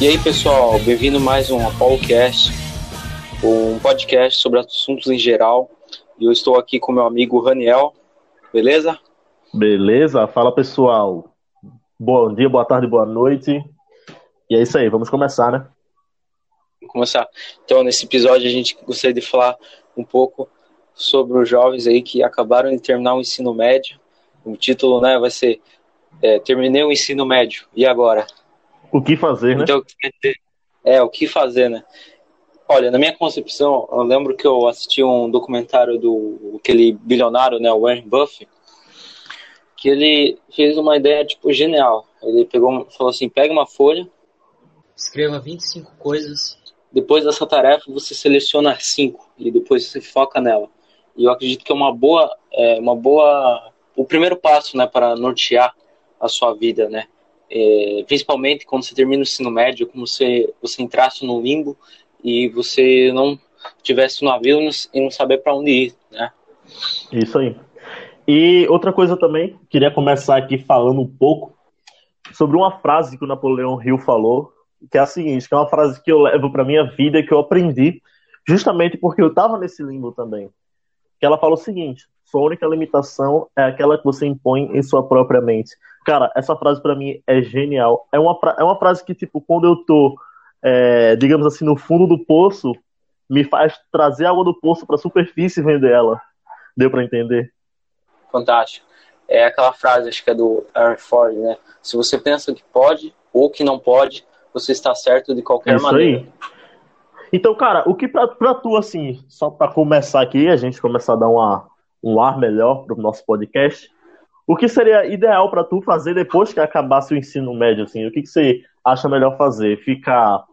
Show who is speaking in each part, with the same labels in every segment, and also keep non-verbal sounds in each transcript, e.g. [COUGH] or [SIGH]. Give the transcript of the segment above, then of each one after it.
Speaker 1: E aí, pessoal, bem-vindo mais um ApolloCast, um podcast sobre assuntos em geral. E eu estou aqui com meu amigo Raniel, beleza?
Speaker 2: Beleza? Fala, pessoal. Bom dia, boa tarde, boa noite. E é isso aí, vamos começar, né?
Speaker 1: Vamos começar. Então, nesse episódio, a gente gostaria de falar um pouco sobre os jovens aí que acabaram de terminar o ensino médio. O título, né, vai ser é, Terminei o ensino médio, e agora?
Speaker 2: O que fazer, né?
Speaker 1: Então, é, o que fazer, né? Olha, na minha concepção, eu lembro que eu assisti um documentário do aquele bilionário, né, Warren Buffett, que ele fez uma ideia, tipo, genial. Ele pegou, falou assim, pega uma folha, escreva 25 coisas, depois dessa tarefa você seleciona cinco e depois você foca nela. E eu acredito que é uma boa, é, uma boa, o primeiro passo, né, para nortear a sua vida, né? É, principalmente quando você termina o ensino médio, como se você entrasse no limbo e você não tivesse no avião e não saber para onde ir, né?
Speaker 2: Isso aí. E outra coisa também, queria começar aqui falando um pouco sobre uma frase que o Napoleão Hill falou, que é a seguinte, que é uma frase que eu levo para minha vida, que eu aprendi justamente porque eu estava nesse limbo também. Que ela fala o seguinte: sua única limitação é aquela que você impõe em sua própria mente. Cara, essa frase para mim é genial. É uma, é uma frase que, tipo, quando eu tô, é, digamos assim, no fundo do poço, me faz trazer água do poço para a superfície e vender ela. Deu para entender?
Speaker 1: Fantástico. É aquela frase, acho que é do Aaron Ford, né? Se você pensa que pode ou que não pode, você está certo de qualquer Isso maneira. Aí.
Speaker 2: Então, cara, o que pra, pra tu, assim, só para começar aqui, a gente começar a dar uma, um ar melhor para o nosso podcast. O que seria ideal para tu fazer depois que acabasse o ensino médio? Assim? O que, que você acha melhor fazer? Ficar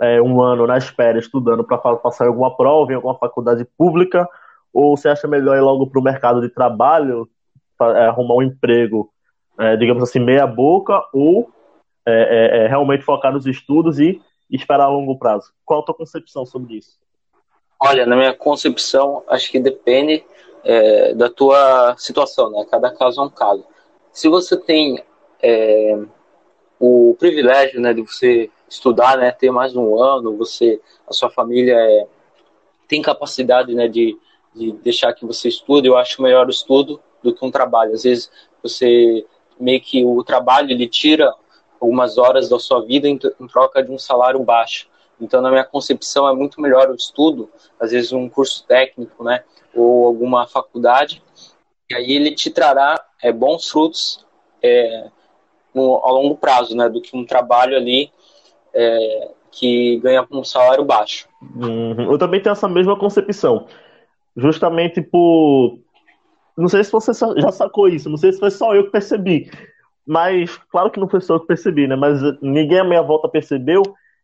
Speaker 2: é, um ano na espera estudando para passar alguma prova em alguma faculdade pública? Ou você acha melhor ir logo para o mercado de trabalho, pra, é, arrumar um emprego, é, digamos assim, meia boca? Ou é, é, é, realmente focar nos estudos e esperar a longo prazo? Qual a tua concepção sobre isso?
Speaker 1: Olha, na minha concepção, acho que depende é, da tua situação, né? Cada caso é um caso. Se você tem é, o privilégio, né, de você estudar, né, ter mais um ano, você, a sua família é, tem capacidade, né, de, de deixar que você estude, eu acho melhor o estudo do que um trabalho. Às vezes você meio que o trabalho ele tira algumas horas da sua vida em, em troca de um salário baixo. Então, na minha concepção, é muito melhor o estudo, às vezes um curso técnico, né, ou alguma faculdade, e aí ele te trará é, bons frutos é, no, ao longo prazo, né, do que um trabalho ali é, que ganha um salário baixo.
Speaker 2: Uhum. Eu também tenho essa mesma concepção, justamente por não sei se você já sacou isso, não sei se foi só eu que percebi, mas claro que não foi só eu que percebi, né? Mas ninguém à minha volta percebeu.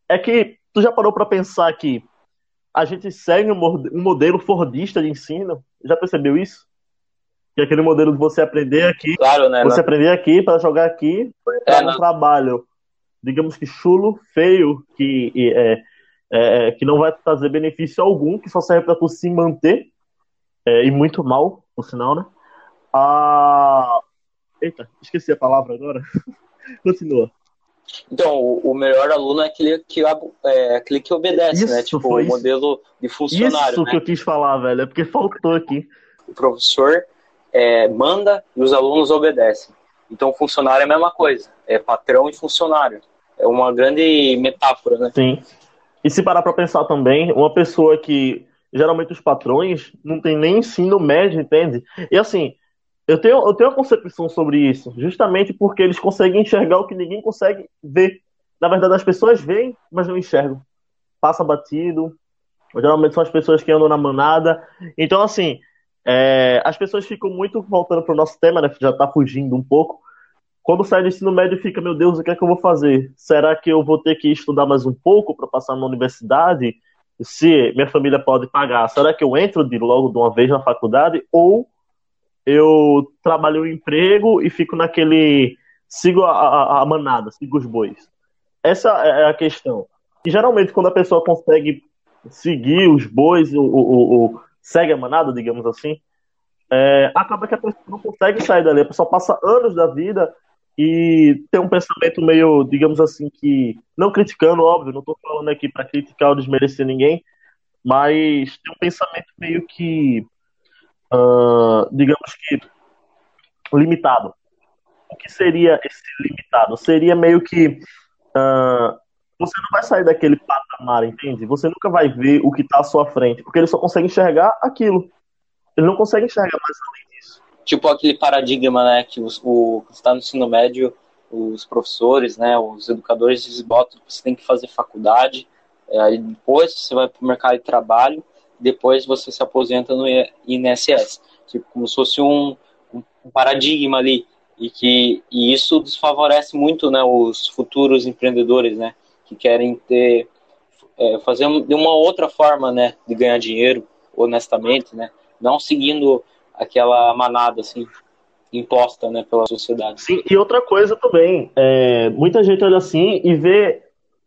Speaker 2: É que tu já parou para pensar que a gente segue um modelo fordista de ensino. Já percebeu isso? Que é aquele modelo de você aprender aqui,
Speaker 1: claro, né,
Speaker 2: você aprender aqui para jogar aqui, para é, um trabalho, digamos que chulo, feio, que é, é, é, que não vai trazer benefício algum, que só serve para tu se manter é, e muito mal, por sinal, né? Ah, eita, esqueci a palavra agora. [LAUGHS] Continua.
Speaker 1: Então, o, o, melhor aluno é aquele que, é, aquele que obedece, né?
Speaker 2: isso,
Speaker 1: né? Tipo, o modelo de funcionário.
Speaker 2: Isso
Speaker 1: né?
Speaker 2: que eu quis falar, velho. É porque faltou aqui.
Speaker 1: O professor é, manda e os alunos obedecem. Então, o funcionário é a mesma coisa. É patrão e funcionário. É uma grande metáfora, né?
Speaker 2: Sim. E se parar para pensar também, uma pessoa que geralmente os patrões não tem nem ensino médio, entende? E assim, eu tenho, eu tenho uma concepção sobre isso, justamente porque eles conseguem enxergar o que ninguém consegue ver. Na verdade, as pessoas veem, mas não enxergam. Passa batido. Geralmente são as pessoas que andam na manada. Então, assim, é, as pessoas ficam muito voltando para o nosso tema, né? Que já está fugindo um pouco. Quando sai do ensino médio, fica, meu Deus, o que é que eu vou fazer? Será que eu vou ter que estudar mais um pouco para passar na universidade? Se minha família pode pagar, será que eu entro de logo de uma vez na faculdade? Ou eu trabalho um emprego e fico naquele. sigo a, a, a, manada, sigo os bois. Essa é a questão. E geralmente, quando a pessoa consegue seguir os bois, o, o, o segue a manada, digamos assim, é, acaba que a pessoa não consegue sair dali. A pessoa passa anos da vida e tem um pensamento meio, digamos assim, que. Não criticando, óbvio, não estou falando aqui para criticar ou desmerecer ninguém, mas tem um pensamento meio que. Uh, digamos que. limitado. O que seria esse limitado? Seria meio que. Uh, você não vai sair daquele patamar, entende? Você nunca vai ver o que está à sua frente, porque ele só consegue enxergar aquilo. Ele não consegue enxergar mais além disso.
Speaker 1: Tipo aquele paradigma, né, que o está no ensino médio, os professores, né, os educadores eles botam que você tem que fazer faculdade, é, aí depois você vai para o mercado de trabalho, depois você se aposenta no INSS, tipo como se fosse um, um paradigma ali e que e isso desfavorece muito, né, os futuros empreendedores, né, que querem ter é, fazer de uma outra forma, né, de ganhar dinheiro honestamente, né, não seguindo aquela manada assim imposta, né, pela sociedade.
Speaker 2: Sim, e outra coisa também, é, muita gente olha assim e vê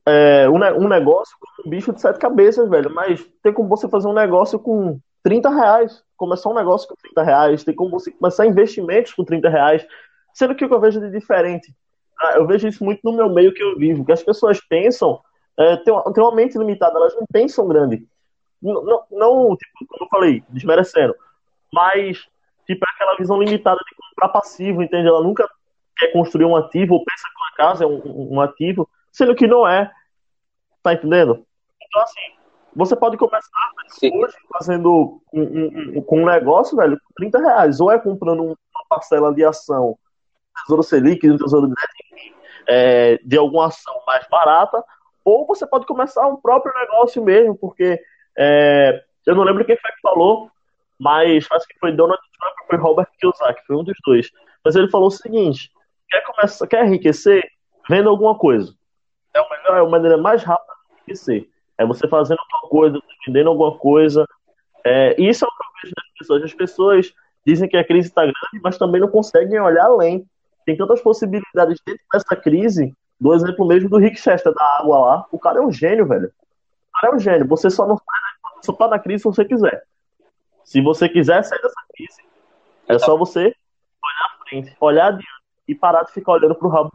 Speaker 2: é, um, um negócio com um bicho de sete cabeças, velho, mas tem como você fazer um negócio com 30 reais, começar um negócio com 30 reais, tem como você começar investimentos com 30 reais, sendo que o que eu vejo de diferente, ah, eu vejo isso muito no meu meio que eu vivo, que as pessoas pensam, é, tem, uma, tem uma mente limitada, elas não pensam grande, não, não, não, tipo, como eu falei, desmerecendo, mas, tipo, é aquela visão limitada de comprar passivo, entende? Ela nunca quer construir um ativo, ou pensa que uma casa é um, um ativo, sendo que não é. Tá entendendo? Então, assim, você pode começar hoje fazendo um, um, um, com um negócio, velho, com 30 reais. Ou é comprando uma parcela de ação, Tesouro Selic, um Tesouro é, de alguma ação mais barata, ou você pode começar um próprio negócio mesmo, porque é, eu não lembro quem foi que falou, mas acho que foi Donald Trump ou foi Robert Kiyosaki, foi um dos dois. Mas ele falou o seguinte: quer, começar, quer enriquecer? Venda alguma coisa. É, o melhor, é a maneira mais rápida de enriquecer. É você fazendo alguma coisa, vendendo alguma coisa. É, e isso é o que eu vejo das pessoas. As pessoas dizem que a crise está grande, mas também não conseguem olhar além. Tem tantas possibilidades dentro dessa crise. Do exemplo mesmo do Rick Chester da água lá. O cara é um gênio, velho. O cara é um gênio. Você só não só tá na crise se você quiser. Se você quiser sair dessa crise, é só você olhar à frente, olhar adiante e parar de ficar olhando pro rabo.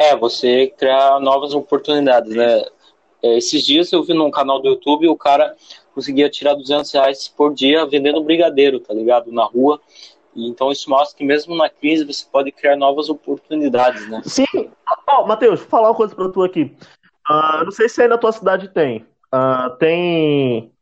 Speaker 1: É, você criar novas oportunidades, né? É, esses dias eu vi num canal do YouTube o cara conseguia tirar 200 reais por dia vendendo brigadeiro, tá ligado? Na rua. Então isso mostra que mesmo na crise você pode criar novas oportunidades, né?
Speaker 2: Sim. Ó, oh, Matheus, vou falar uma coisa pra tu aqui. Uh, não sei se aí na tua cidade tem. Uh, tem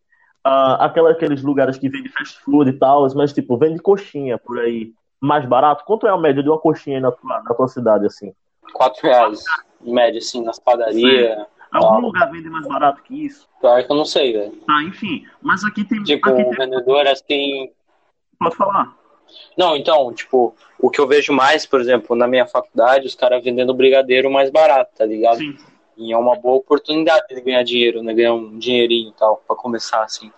Speaker 2: uh, aquela, aqueles lugares que vendem fast food e tal, mas tipo, vende coxinha por aí mais barato. Quanto é a média de uma coxinha na tua, na tua cidade, assim?
Speaker 1: Quatro reais, em média, assim, nas padarias.
Speaker 2: Algum lugar vende mais barato que isso?
Speaker 1: Claro que eu não sei, velho.
Speaker 2: Tá, enfim. Mas aqui tem.
Speaker 1: Tipo,
Speaker 2: aqui
Speaker 1: tem... vendedor assim.
Speaker 2: Pode falar.
Speaker 1: Não, então, tipo, o que eu vejo mais, por exemplo, na minha faculdade, os caras vendendo brigadeiro mais barato, tá ligado? Sim. E é uma boa oportunidade de ganhar dinheiro, né? Ganhar um dinheirinho e tal, pra começar assim.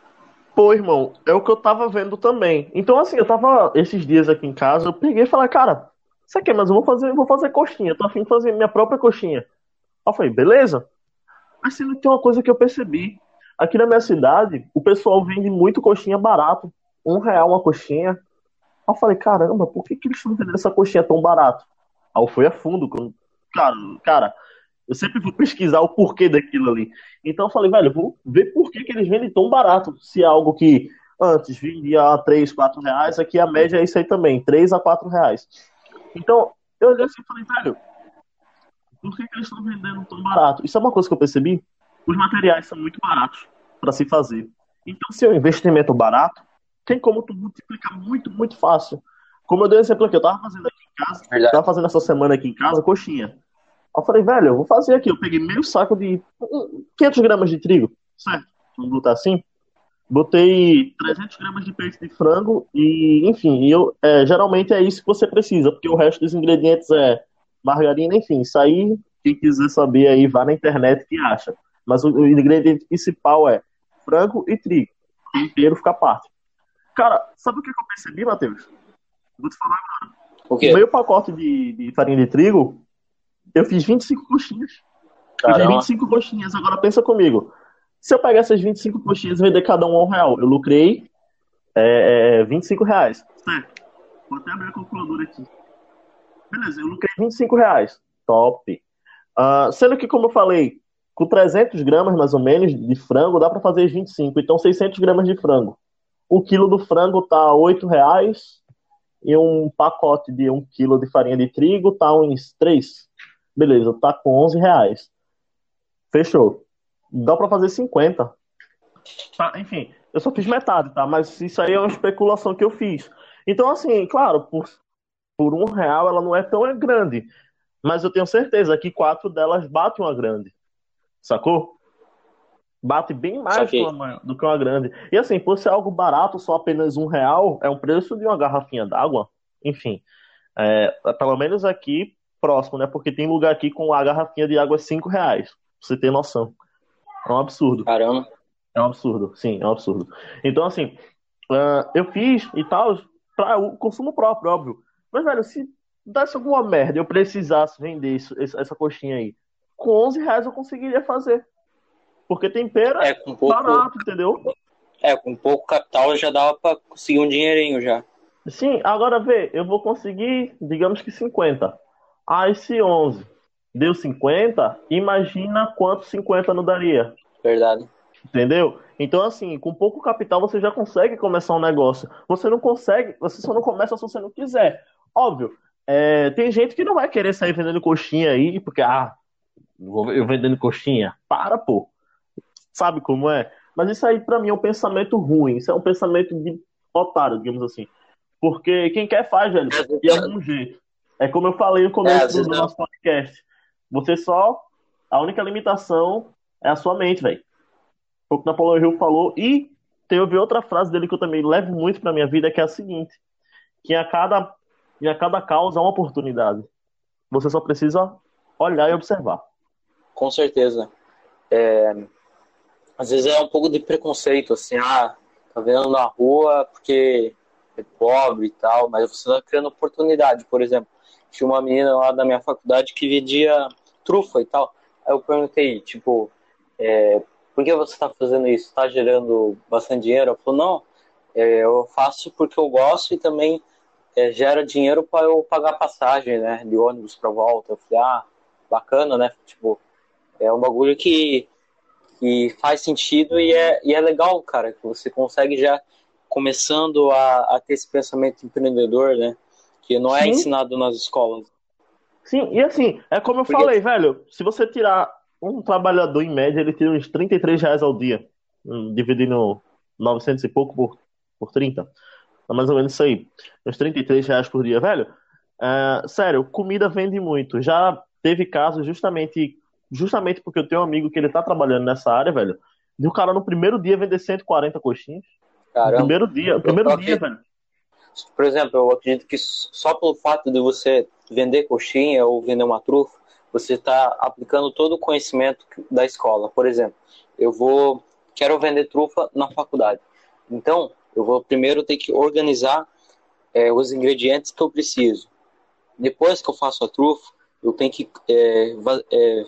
Speaker 2: Pô, irmão, é o que eu tava vendo também. Então, assim, eu tava esses dias aqui em casa, eu peguei e falei, cara, isso aqui, mas eu vou fazer, eu vou fazer coxinha, tô afim de fazer minha própria coxinha. Eu falei, beleza. Mas que tem uma coisa que eu percebi. Aqui na minha cidade, o pessoal vende muito coxinha barato. Um real uma coxinha. Eu falei, caramba, por que, que eles estão vendendo essa coxinha tão barato? Aí eu fui a fundo. Cara, cara, eu sempre vou pesquisar o porquê daquilo ali. Então eu falei, velho, vou ver por que, que eles vendem tão barato. Se é algo que antes vendia a 3, 4 reais, aqui a média é isso aí também, 3 a 4 reais. Então, eu olhei assim e falei, velho, por que, que eles estão vendendo tão barato? Isso é uma coisa que eu percebi. Os materiais são muito baratos para se fazer. Então, se é um investimento barato, tem como tu multiplicar muito, muito fácil. Como eu dei um exemplo aqui, eu tava fazendo aqui em casa, Verdade. tava fazendo essa semana aqui em casa coxinha. Eu falei, velho, eu vou fazer aqui. Eu peguei meio saco de 500 gramas de trigo, certo? Vamos botar assim. Botei 300 gramas de peito de frango e, enfim, eu, é, geralmente é isso que você precisa, porque o resto dos ingredientes é margarina, enfim. Isso aí, quem quiser saber aí, vá na internet que acha. Mas o, o ingrediente principal é frango e trigo. O tempero fica à parte. Cara, sabe o que eu percebi, Matheus? Vou te falar agora. O, meio pacote de, de farinha de trigo eu fiz 25 coxinhas. Caramba. Eu fiz 25 coxinhas. Agora pensa comigo. Se eu pegar essas 25 coxinhas e vender cada um a um real, eu lucrei é, é, 25 reais. Certo. Vou até abrir a calculadora aqui. Beleza, eu lucrei 25 reais. Top. Uh, sendo que, como eu falei, com 300 gramas mais ou menos de frango, dá para fazer 25. Então, 600 gramas de frango. O quilo do frango tá 8 reais e um pacote de 1 quilo de farinha de trigo tá uns 3. Beleza, tá com 11 reais. Fechou. Dá para fazer 50. Tá, enfim, eu só fiz metade, tá? Mas isso aí é uma especulação que eu fiz. Então, assim, claro, por, por um real ela não é tão grande. Mas eu tenho certeza que quatro delas batem uma grande. Sacou? Bate bem mais uma, do que uma grande. E assim, por ser algo barato, só apenas um real, é o preço de uma garrafinha d'água. Enfim, é, pelo menos aqui próximo, né? Porque tem lugar aqui com a garrafinha de água é cinco reais. Pra você ter noção. É um absurdo.
Speaker 1: Caramba.
Speaker 2: É um absurdo, sim, é um absurdo. Então, assim, uh, eu fiz e tal, para o consumo próprio, óbvio. Mas, velho, se desse alguma merda eu precisasse vender isso, essa coxinha aí, com 11 reais eu conseguiria fazer. Porque tempero é pouco, barato, entendeu?
Speaker 1: É, com pouco capital já dava pra conseguir um dinheirinho já.
Speaker 2: Sim, agora vê, eu vou conseguir, digamos que 50. Ah, esse 11 deu 50, imagina quanto 50 não daria.
Speaker 1: Verdade.
Speaker 2: Entendeu? Então, assim, com pouco capital você já consegue começar um negócio. Você não consegue, você só não começa se você não quiser. Óbvio, é, tem gente que não vai querer sair vendendo coxinha aí, porque, ah, eu vendendo coxinha. Para, pô. Sabe como é? Mas isso aí, para mim, é um pensamento ruim. Isso é um pensamento de otário, digamos assim. Porque quem quer faz, velho, de algum jeito. É como eu falei no começo é, do, do nosso podcast. Você só. A única limitação é a sua mente, velho o que Napoleão Hill falou. E teve outra frase dele que eu também levo muito para minha vida, que é a seguinte: que a cada, em a cada causa há uma oportunidade. Você só precisa olhar e observar.
Speaker 1: Com certeza. É... Às vezes é um pouco de preconceito, assim, ah, tá vendo na rua porque é pobre e tal, mas você tá criando oportunidade. Por exemplo, tinha uma menina lá da minha faculdade que vendia trufa e tal. Aí eu perguntei, tipo, é, por que você está fazendo isso? Está gerando bastante dinheiro? Ela falou, não, é, eu faço porque eu gosto e também é, gera dinheiro para eu pagar passagem, né, de ônibus para volta. Eu falei, ah, bacana, né? Tipo, é um bagulho que, que faz sentido e é, e é legal, cara, que você consegue já começando a, a ter esse pensamento empreendedor, né? Que não é Sim. ensinado nas escolas.
Speaker 2: Sim, e assim, é como eu Porque... falei, velho, se você tirar um trabalhador, em média, ele tira uns 33 reais ao dia, hum, dividindo 900 e pouco por, por 30. É mais ou menos isso aí. Uns 33 reais por dia, velho. É, sério, comida vende muito. Já teve casos justamente justamente porque eu tenho um amigo que ele tá trabalhando nessa área, velho. E o cara no primeiro dia vender 140 coxinhas. Caramba. No primeiro dia, no primeiro dia, velho.
Speaker 1: Por exemplo, eu acredito que só pelo fato de você vender coxinha ou vender uma trufa, você está aplicando todo o conhecimento da escola. Por exemplo, eu vou quero vender trufa na faculdade. Então, eu vou primeiro ter que organizar é, os ingredientes que eu preciso. Depois que eu faço a trufa, eu tenho que é, é,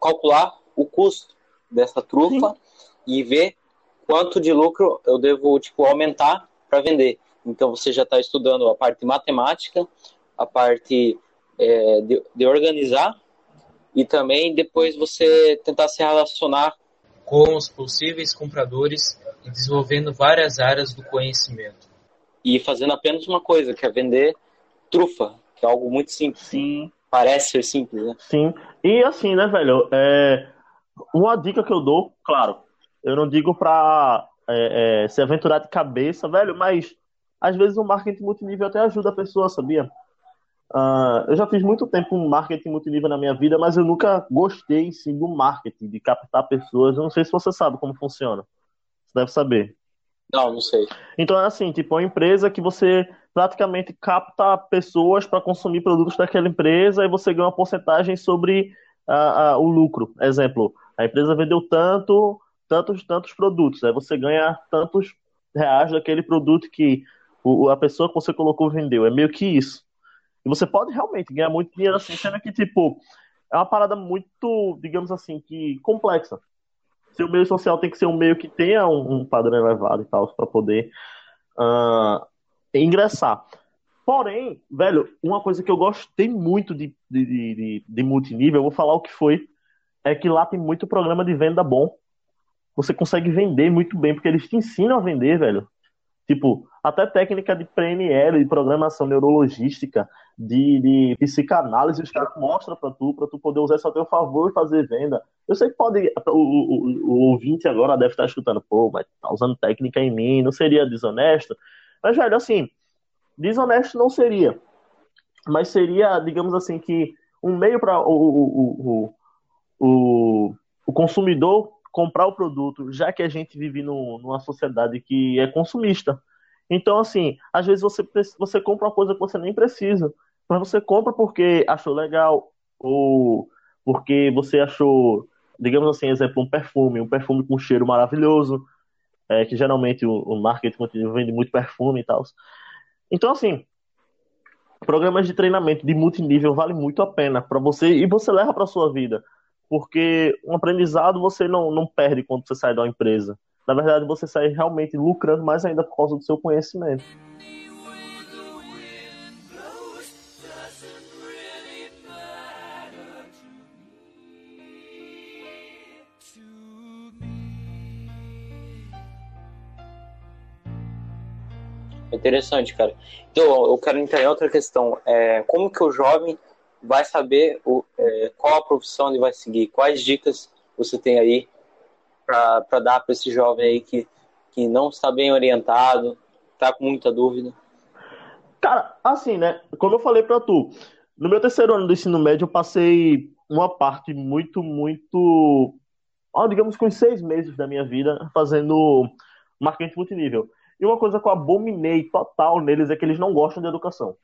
Speaker 1: calcular o custo dessa trufa Sim. e ver quanto de lucro eu devo tipo aumentar para vender. Então você já está estudando a parte matemática, a parte é, de, de organizar e também depois você tentar se relacionar com os possíveis compradores e desenvolvendo várias áreas do conhecimento. E fazendo apenas uma coisa, que é vender trufa, que é algo muito simples.
Speaker 2: Sim.
Speaker 1: Parece ser simples, né?
Speaker 2: Sim. E assim, né, velho? É... Uma dica que eu dou, claro, eu não digo pra é, é, se aventurar de cabeça, velho, mas às vezes o marketing multinível até ajuda a pessoa, sabia? Uh, eu já fiz muito tempo marketing multinível na minha vida, mas eu nunca gostei sim do marketing, de captar pessoas. Eu não sei se você sabe como funciona. Você deve saber.
Speaker 1: Não, não sei.
Speaker 2: Então é assim, tipo, uma empresa que você praticamente capta pessoas para consumir produtos daquela empresa e você ganha uma porcentagem sobre uh, uh, o lucro. Exemplo, a empresa vendeu tanto, tantos, tantos produtos, aí você ganha tantos reais daquele produto que o, a pessoa que você colocou vendeu. É meio que isso. E você pode realmente ganhar muito dinheiro assim, sendo que, tipo, é uma parada muito, digamos assim, que complexa. Seu meio social tem que ser um meio que tenha um, um padrão elevado e tal, para poder uh, ingressar. Porém, velho, uma coisa que eu gostei muito de, de, de, de multinível, eu vou falar o que foi, é que lá tem muito programa de venda bom. Você consegue vender muito bem, porque eles te ensinam a vender, velho. Tipo, até técnica de PNL, de programação neurologística, de, de psicanálise, os caras mostram para tu, para tu poder usar isso a teu favor e fazer venda. Eu sei que pode. O, o, o ouvinte agora deve estar escutando, pô, mas tá usando técnica em mim, não seria desonesto. Mas, velho, assim, desonesto não seria. Mas seria, digamos assim, que um meio para o, o, o, o, consumidor comprar o produto, já que a gente vive no, numa sociedade que é consumista. Então, assim, às vezes você, você compra uma coisa que você nem precisa. Mas você compra porque achou legal, ou porque você achou, digamos assim, exemplo, um perfume, um perfume com cheiro maravilhoso, é, que geralmente o, o marketing vende muito perfume e tal. Então, assim, programas de treinamento de multinível vale muito a pena para você e você leva para sua vida, porque um aprendizado você não, não perde quando você sai da empresa. Na verdade, você sai realmente lucrando mais ainda por causa do seu conhecimento.
Speaker 1: Interessante, cara. Então, eu quero entrar em outra questão. É, como que o jovem vai saber o, é, qual a profissão ele vai seguir? Quais dicas você tem aí para dar para esse jovem aí que, que não está bem orientado, está com muita dúvida?
Speaker 2: Cara, assim, né? Como eu falei para tu, no meu terceiro ano do ensino médio, eu passei uma parte muito, muito. digamos com seis meses da minha vida fazendo marketing multinível. E uma coisa que eu abominei total neles é que eles não gostam de educação.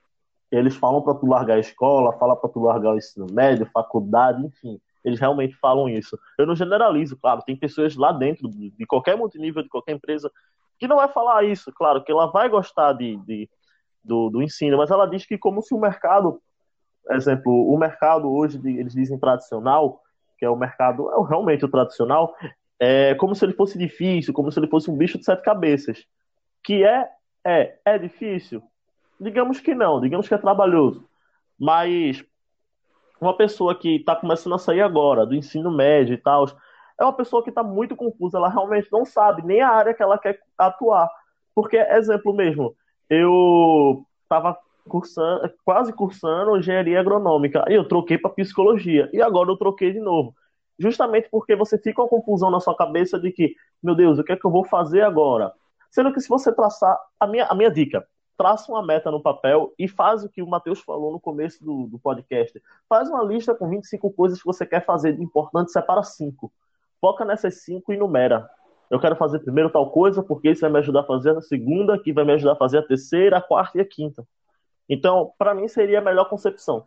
Speaker 2: Eles falam para tu largar a escola, falam para tu largar o ensino médio, faculdade, enfim. Eles realmente falam isso. Eu não generalizo, claro. Tem pessoas lá dentro de qualquer multinível, de qualquer empresa, que não vai falar isso. Claro que ela vai gostar de, de do, do ensino, mas ela diz que como se o mercado, exemplo, o mercado hoje, eles dizem tradicional, que é o mercado, é realmente o tradicional, é como se ele fosse difícil, como se ele fosse um bicho de sete cabeças. Que é, é, é difícil? Digamos que não, digamos que é trabalhoso. Mas uma pessoa que está começando a sair agora, do ensino médio e tal, é uma pessoa que está muito confusa, ela realmente não sabe nem a área que ela quer atuar. Porque, exemplo mesmo, eu estava cursando, quase cursando engenharia agronômica, e eu troquei para psicologia, e agora eu troquei de novo. Justamente porque você fica com confusão na sua cabeça de que, meu Deus, o que é que eu vou fazer agora? Sendo que se você traçar, a minha, a minha dica, traça uma meta no papel e faz o que o Matheus falou no começo do, do podcast. Faz uma lista com 25 coisas que você quer fazer de importante, separa cinco. Foca nessas cinco e numera. Eu quero fazer primeiro tal coisa, porque isso vai me ajudar a fazer a segunda, que vai me ajudar a fazer a terceira, a quarta e a quinta. Então, para mim, seria a melhor concepção.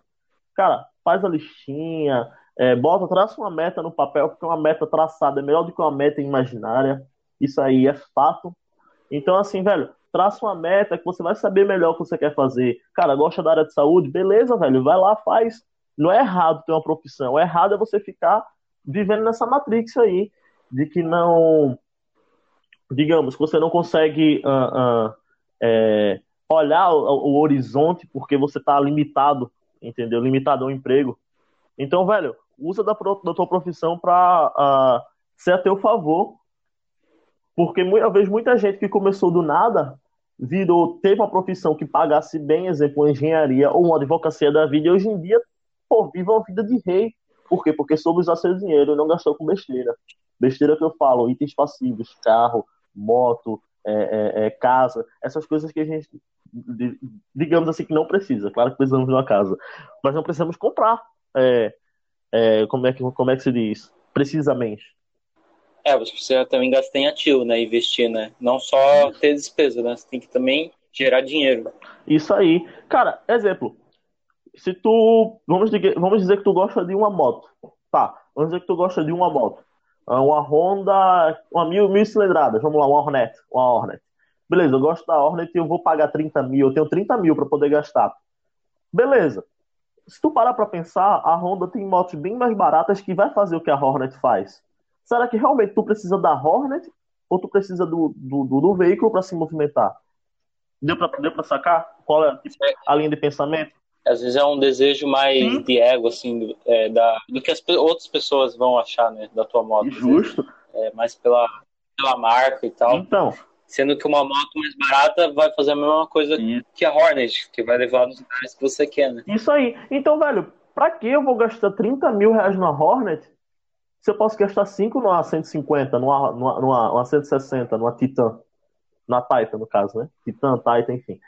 Speaker 2: Cara, faz a listinha, é, bota, traça uma meta no papel, porque uma meta traçada é melhor do que uma meta imaginária. Isso aí é fato. Então, assim, velho, traça uma meta que você vai saber melhor o que você quer fazer. Cara, gosta da área de saúde? Beleza, velho, vai lá, faz. Não é errado ter uma profissão, o errado é você ficar vivendo nessa matrix aí, de que não. Digamos, que você não consegue uh, uh, é, olhar o, o, horizonte porque você está limitado, entendeu? Limitado ao emprego. Então, velho, usa da, da tua profissão para uh, ser a teu favor porque muitas vezes muita gente que começou do nada virou, teve uma profissão que pagasse bem, exemplo, engenharia ou uma advocacia da vida, e hoje em dia, pô, vive uma vida de rei. Por quê? Porque soube usar seu dinheiro e não gastou com besteira. Besteira que eu falo, itens passivos, carro, moto, é, é, é, casa, essas coisas que a gente, digamos assim, que não precisa. Claro que precisamos de uma casa, mas não precisamos comprar. É, é, como, é que, como é que se diz? Precisamente.
Speaker 1: É, você também gastar em ativo, né? Investir, né? Não só ter despesa, né? Você tem que também gerar dinheiro.
Speaker 2: Isso aí. Cara, exemplo. Se tu. Vamos dizer, vamos dizer que tu gosta de uma moto. Tá. Vamos dizer que tu gosta de uma moto. Ah, uma Honda. Uma mil, mil cilindradas. Vamos lá, uma Hornet. Uma Hornet. Beleza, eu gosto da Hornet e eu vou pagar 30 mil. Eu tenho 30 mil para poder gastar. Beleza. Se tu parar pra pensar, a Honda tem motos bem mais baratas que vai fazer o que a Hornet faz. Será que realmente tu precisa da Hornet ou tu precisa do, do, do, do veículo para se movimentar? Deu pra, deu pra sacar qual é a linha de pensamento?
Speaker 1: Às vezes é um desejo mais Sim. de ego, assim, do, é, da, do que as outras pessoas vão achar, né, da tua moto.
Speaker 2: Justo.
Speaker 1: É, mais pela, pela marca e tal.
Speaker 2: Então.
Speaker 1: Sendo que uma moto mais barata vai fazer a mesma coisa que a Hornet, que vai levar nos lugares que você quer, né?
Speaker 2: Isso aí. Então, velho, pra que eu vou gastar 30 mil reais numa Hornet se eu posso gastar 5 numa 150, numa, numa, numa, numa 160, numa Titan? Na Titan, no caso, né? Titan, Titan, enfim.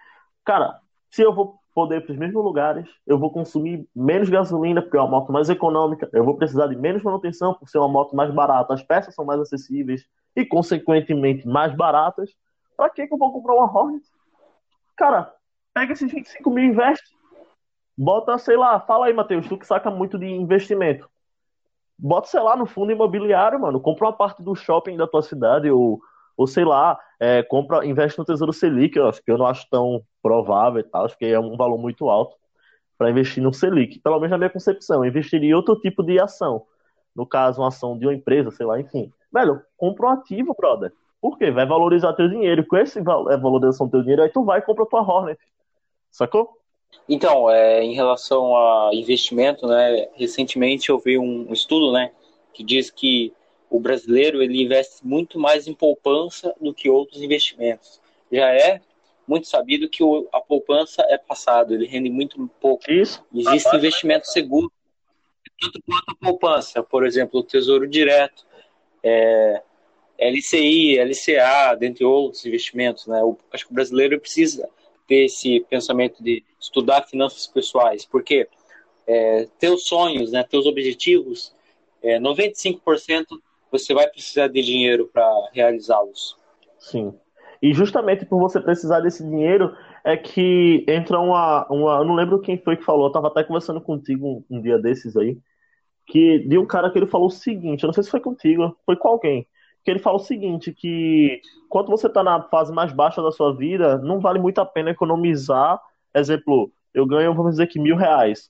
Speaker 2: Cara, se eu vou poder para os mesmos lugares, eu vou consumir menos gasolina, porque é uma moto mais econômica, eu vou precisar de menos manutenção, por ser uma moto mais barata, as peças são mais acessíveis e, consequentemente, mais baratas. Para que, que eu vou comprar uma Hornet? Cara, pega esses 25 mil e investe. Bota, sei lá, fala aí, Matheus, tu que saca muito de investimento. Bota, sei lá, no fundo imobiliário, mano. Compra uma parte do shopping da tua cidade, ou, ou sei lá, é, compra, investe no Tesouro Selic, eu acho que eu não acho tão provável e tal, acho que é um valor muito alto para investir no Selic. Pelo menos na minha concepção, investiria em outro tipo de ação. No caso, uma ação de uma empresa, sei lá, enfim. Velho, compra um ativo, brother. Por quê? Vai valorizar teu dinheiro. Com esse é, valorização do teu dinheiro, aí tu vai e compra tua Hornet. Sacou?
Speaker 1: Então, é, em relação a investimento, né, recentemente eu vi um estudo, né, que diz que o brasileiro ele investe muito mais em poupança do que outros investimentos. Já é muito sabido que o, a poupança é passado, ele rende muito pouco.
Speaker 2: Isso.
Speaker 1: Existe investimento seguro, tanto quanto a poupança, por exemplo, o Tesouro Direto, é, LCI, LCA, dentre outros investimentos. Né? O, acho que o brasileiro precisa ter esse pensamento de estudar finanças pessoais, porque é, teus sonhos, né, teus objetivos, é, 95% você vai precisar de dinheiro para realizá-los.
Speaker 2: Sim. E justamente por você precisar desse dinheiro é que entra uma, uma. Eu não lembro quem foi que falou, eu tava até conversando contigo um, um dia desses aí. Que de um cara que ele falou o seguinte, eu não sei se foi contigo, foi com alguém. Que ele fala o seguinte, que quando você tá na fase mais baixa da sua vida, não vale muito a pena economizar. Exemplo, eu ganho, vamos dizer que mil reais.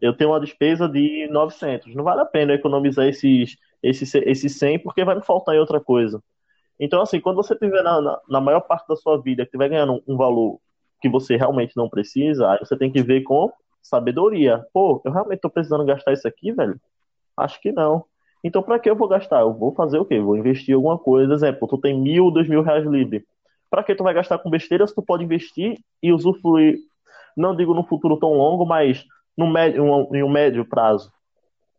Speaker 2: Eu tenho uma despesa de 900. Não vale a pena economizar esses esse, esse 100 porque vai me faltar em outra coisa. Então, assim, quando você tiver na, na, na maior parte da sua vida, que estiver ganhando um, um valor que você realmente não precisa, aí você tem que ver com sabedoria. Pô, eu realmente estou precisando gastar isso aqui, velho? Acho que não. Então, para que eu vou gastar? Eu vou fazer o quê? Vou investir alguma coisa. Exemplo, tu tem mil, dois mil reais livre. Para que tu vai gastar com besteira se tu pode investir e usufruir, não digo no futuro tão longo, mas no médio, em um médio prazo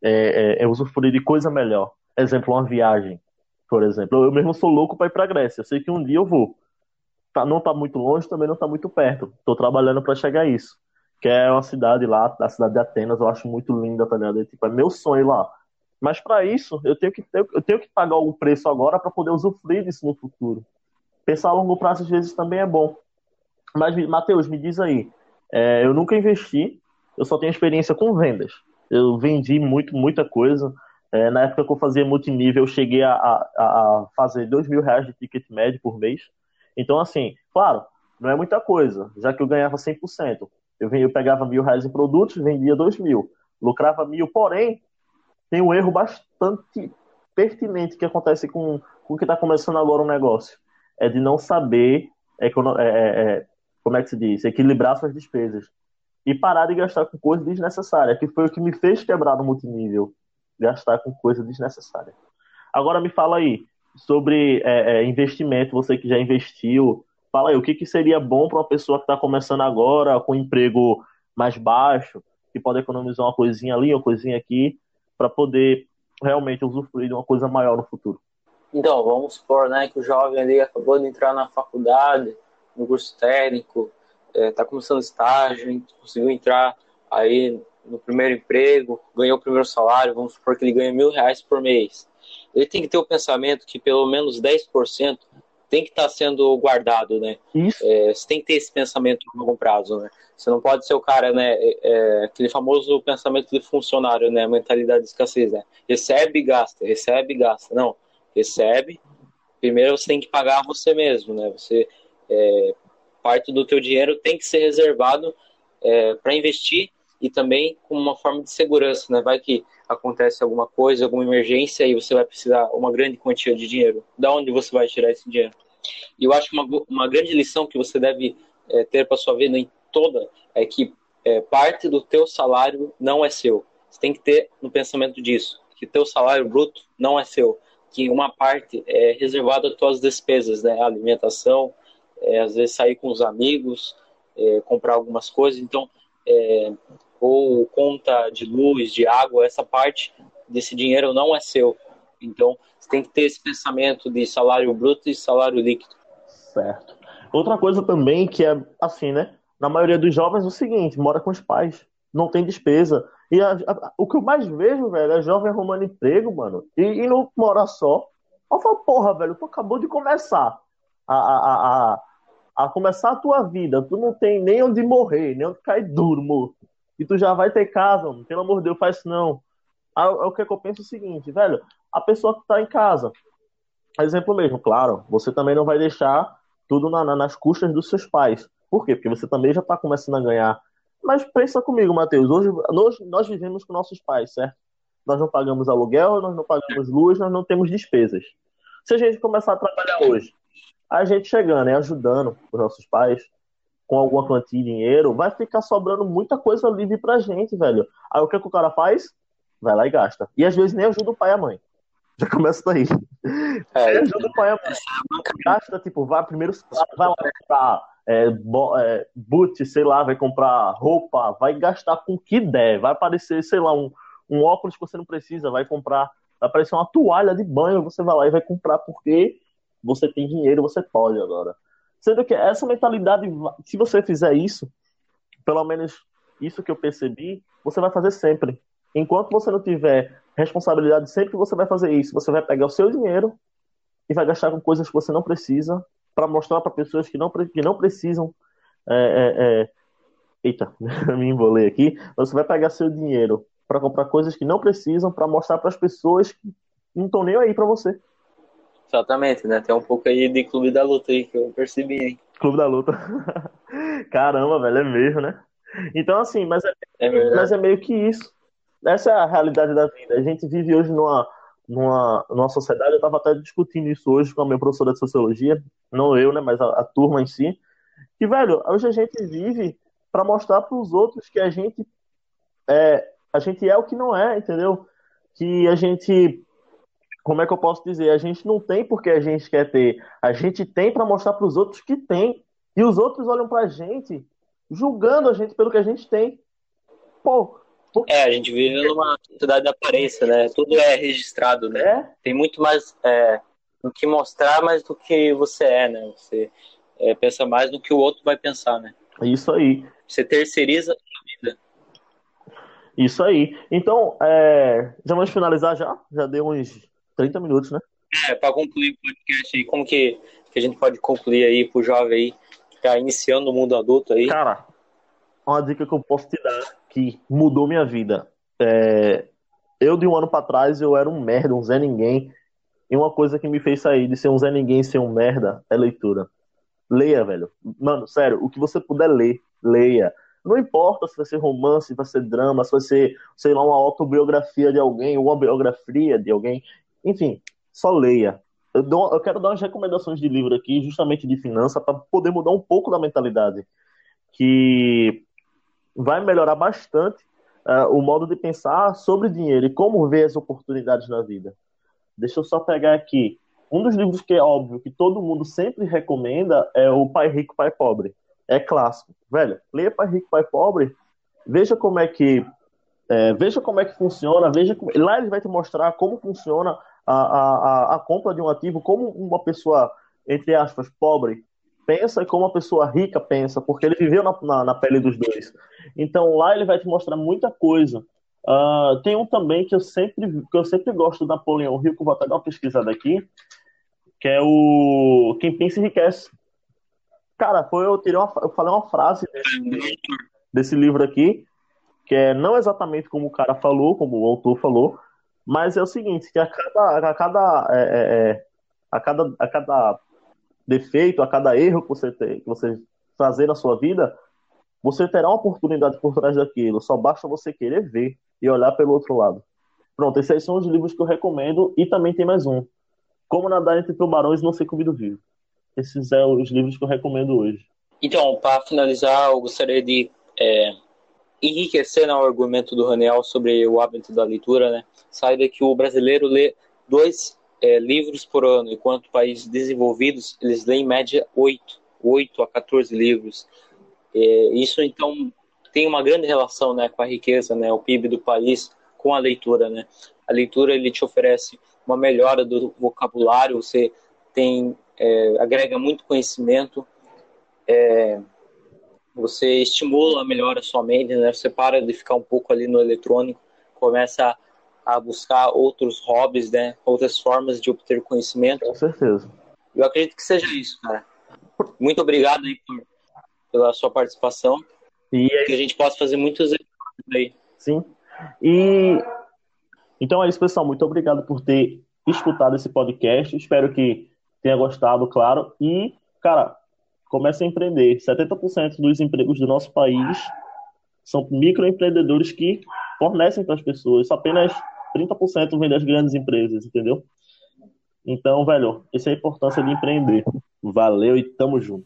Speaker 2: é, é, é usufruir de coisa melhor. Exemplo, uma viagem, por exemplo. Eu mesmo sou louco para ir para Grécia. Eu sei que um dia eu vou. Tá, não tá muito longe, também não tá muito perto. Tô trabalhando para chegar a isso. Que é uma cidade lá, a cidade de Atenas, eu acho muito linda, tá ligado? É, tipo, é meu sonho lá. Mas para isso, eu tenho que eu tenho que pagar o preço agora para poder usufruir disso no futuro. Pensar a longo prazo às vezes também é bom. Mas, Matheus, me diz aí. É, eu nunca investi, eu só tenho experiência com vendas eu vendi muito, muita coisa. É, na época que eu fazia multinível, eu cheguei a, a, a fazer dois mil reais de ticket médio por mês. Então, assim, claro, não é muita coisa, já que eu ganhava 100%. Eu, eu pegava mil reais em produtos, vendia dois mil, lucrava mil, porém, tem um erro bastante pertinente que acontece com, com quem está começando agora um negócio. É de não saber, é, é, é, como é que se diz, equilibrar suas despesas e parar de gastar com coisa desnecessária, que foi o que me fez quebrar no multinível, gastar com coisa desnecessária. Agora me fala aí sobre é, é, investimento, você que já investiu, fala aí o que, que seria bom para uma pessoa que está começando agora com um emprego mais baixo, que pode economizar uma coisinha ali, uma coisinha aqui, para poder realmente usufruir de uma coisa maior no futuro.
Speaker 1: Então, vamos supor né, que o jovem ali acabou de entrar na faculdade, no curso técnico, está é, tá começando estágio, conseguiu entrar aí no primeiro emprego, ganhou o primeiro salário, vamos supor que ele ganha mil reais por mês. Ele tem que ter o pensamento que pelo menos 10% tem que estar tá sendo guardado, né?
Speaker 2: Isso.
Speaker 1: É, você tem que ter esse pensamento a longo prazo, né? Você não pode ser o cara, né? É, é aquele famoso pensamento de funcionário, né? Mentalidade de escassez, né? Recebe e gasta, recebe e gasta. Não, recebe. Primeiro você tem que pagar você mesmo, né? Você é, parte do teu dinheiro tem que ser reservado é, para investir e também como uma forma de segurança, né? Vai que acontece alguma coisa, alguma emergência e você vai precisar uma grande quantia de dinheiro. Da onde você vai tirar esse dinheiro? E eu acho uma, uma grande lição que você deve é, ter para sua vida em toda é que é, parte do teu salário não é seu. Você tem que ter no pensamento disso, que teu salário bruto não é seu, que uma parte é reservada às tuas despesas, né? Alimentação, é, às vezes sair com os amigos, é, comprar algumas coisas, então é, ou conta de luz, de água, essa parte desse dinheiro não é seu. Então, você tem que ter esse pensamento de salário bruto e salário líquido.
Speaker 2: Certo. Outra coisa também que é assim, né? Na maioria dos jovens é o seguinte, mora com os pais, não tem despesa. E a, a, o que eu mais vejo, velho, é jovem arrumando emprego, mano, e, e não mora só. Eu falo, porra, velho, tu acabou de começar a, a, a, a, começar a tua vida, tu não tem nem onde morrer, nem onde cair duro, morto. E tu já vai ter casa, mano. pelo amor de Deus, faz isso não. Aí, é o que, que eu penso é o seguinte, velho, a pessoa que tá em casa, exemplo mesmo, claro, você também não vai deixar tudo na, na, nas custas dos seus pais. Por quê? Porque você também já está começando a ganhar. Mas pensa comigo, Matheus. Hoje nós, nós vivemos com nossos pais, certo? Nós não pagamos aluguel, nós não pagamos luz, nós não temos despesas. Se a gente começar a trabalhar hoje, a gente chegando e ajudando os nossos pais com alguma quantia de dinheiro, vai ficar sobrando muita coisa livre pra gente, velho. Aí o que, é que o cara faz? Vai lá e gasta. E às vezes nem ajuda o pai e a mãe. Já começa daí. É, ajuda o pai e a mãe. Gasta, tipo, vai primeiro vai lá comprar é, bo, é, boot, sei lá, vai comprar roupa, vai gastar com o que der. Vai aparecer, sei lá, um, um óculos que você não precisa, vai comprar. Vai aparecer uma toalha de banho, você vai lá e vai comprar porque você tem dinheiro, você pode agora. Sendo que essa mentalidade, se você fizer isso, pelo menos isso que eu percebi, você vai fazer sempre. Enquanto você não tiver responsabilidade, sempre que você vai fazer isso, você vai pegar o seu dinheiro e vai gastar com coisas que você não precisa para mostrar para pessoas que não, que não precisam. É, é, é... Eita, [LAUGHS] me embolei aqui. Você vai pegar seu dinheiro para comprar coisas que não precisam para mostrar para as pessoas que não estão nem aí para você.
Speaker 1: Exatamente, né? Tem um pouco aí de Clube da Luta aí que eu percebi, hein?
Speaker 2: Clube da Luta. [LAUGHS] Caramba, velho, é mesmo, né? Então, assim, mas é, é mas é meio que isso. Essa é a realidade da vida. A gente vive hoje numa, numa, numa sociedade, eu estava até discutindo isso hoje com a minha professora de sociologia, não eu, né, mas a, a turma em si, que, velho, hoje a gente vive para mostrar para os outros que a gente é, a gente é o que não é, entendeu? Que a gente como é que eu posso dizer? A gente não tem porque a gente quer ter. A gente tem para mostrar para os outros que tem. E os outros olham para a gente julgando a gente pelo que a gente tem. Pô.
Speaker 1: É, a gente vive numa sociedade da aparência, né? Tudo é registrado, né? É? Tem muito mais é, do que mostrar, mais do que você é, né? Você é, pensa mais do que o outro vai pensar, né?
Speaker 2: Isso aí.
Speaker 1: Você terceiriza a vida.
Speaker 2: Isso aí. Então, é, já vamos finalizar já? Já deu uns 30 minutos, né?
Speaker 1: É, para concluir o podcast aí, como que, que a gente pode concluir aí pro jovem aí que tá iniciando o mundo adulto aí?
Speaker 2: Cara, uma dica que eu posso te dar que mudou minha vida. É, eu, de um ano para trás, eu era um merda, um Zé Ninguém. E uma coisa que me fez sair de ser um Zé Ninguém e ser um merda é leitura. Leia, velho. Mano, sério, o que você puder ler, leia. Não importa se vai ser romance, se vai ser drama, se vai ser, sei lá, uma autobiografia de alguém, uma biografia de alguém. Enfim, só leia. Eu, dou, eu quero dar umas recomendações de livro aqui, justamente de finança, para poder mudar um pouco da mentalidade. Que vai melhorar bastante uh, o modo de pensar sobre dinheiro e como ver as oportunidades na vida. Deixa eu só pegar aqui. Um dos livros que é óbvio que todo mundo sempre recomenda é o Pai Rico, Pai Pobre. É clássico. Velho, leia Pai Rico, Pai Pobre, veja como é que é, veja como é que funciona, veja como... lá ele vai te mostrar como funciona a, a, a compra de um ativo, como uma pessoa, entre aspas, pobre pensa e como uma pessoa rica pensa, porque ele viveu na, na, na pele dos dois. Então lá ele vai te mostrar muita coisa. Uh, tem um também que eu sempre que eu sempre gosto do Napoleão Hill, que eu vou até dar uma pesquisada aqui, que é o Quem Pensa Enriquece. Cara, foi eu tirei uma, eu falei uma frase desse, desse livro aqui, que é não exatamente como o cara falou, como o autor falou, mas é o seguinte, que a cada, a cada, é, é, é, a cada, a cada defeito, a cada erro que você, tem, que você fazer na sua vida, você terá uma oportunidade por trás daquilo, só basta você querer ver e olhar pelo outro lado. Pronto, esses são os livros que eu recomendo e também tem mais um. Como nadar entre tubarões e não ser comido vivo. Esses são os livros que eu recomendo hoje.
Speaker 1: Então, para finalizar, eu gostaria de é, enriquecer né, o argumento do Raniel sobre o hábito da leitura. Né? Saiba que o brasileiro lê dois é, livros por ano, enquanto países desenvolvidos eles leem em média oito, oito a 14 livros. É, isso então tem uma grande relação né, com a riqueza, né, o PIB do país, com a leitura. Né? A leitura ele te oferece uma melhora do vocabulário, você tem é, agrega muito conhecimento, é, você estimula, melhora a sua mente, né? você para de ficar um pouco ali no eletrônico, começa a, buscar outros hobbies, né? outras formas de obter conhecimento.
Speaker 2: Com certeza.
Speaker 1: Eu acredito que seja isso, cara. Muito obrigado aí por, pela sua participação. E que a gente possa fazer muitos aí.
Speaker 2: Sim. E então é isso, pessoal. Muito obrigado por ter escutado esse podcast. Espero que tenha gostado, claro. E, cara, comece a empreender. 70% dos empregos do nosso país são microempreendedores que fornecem para as pessoas. Apenas 30% vem das grandes empresas, entendeu? Então, velho, essa é a importância de empreender. Valeu e tamo junto.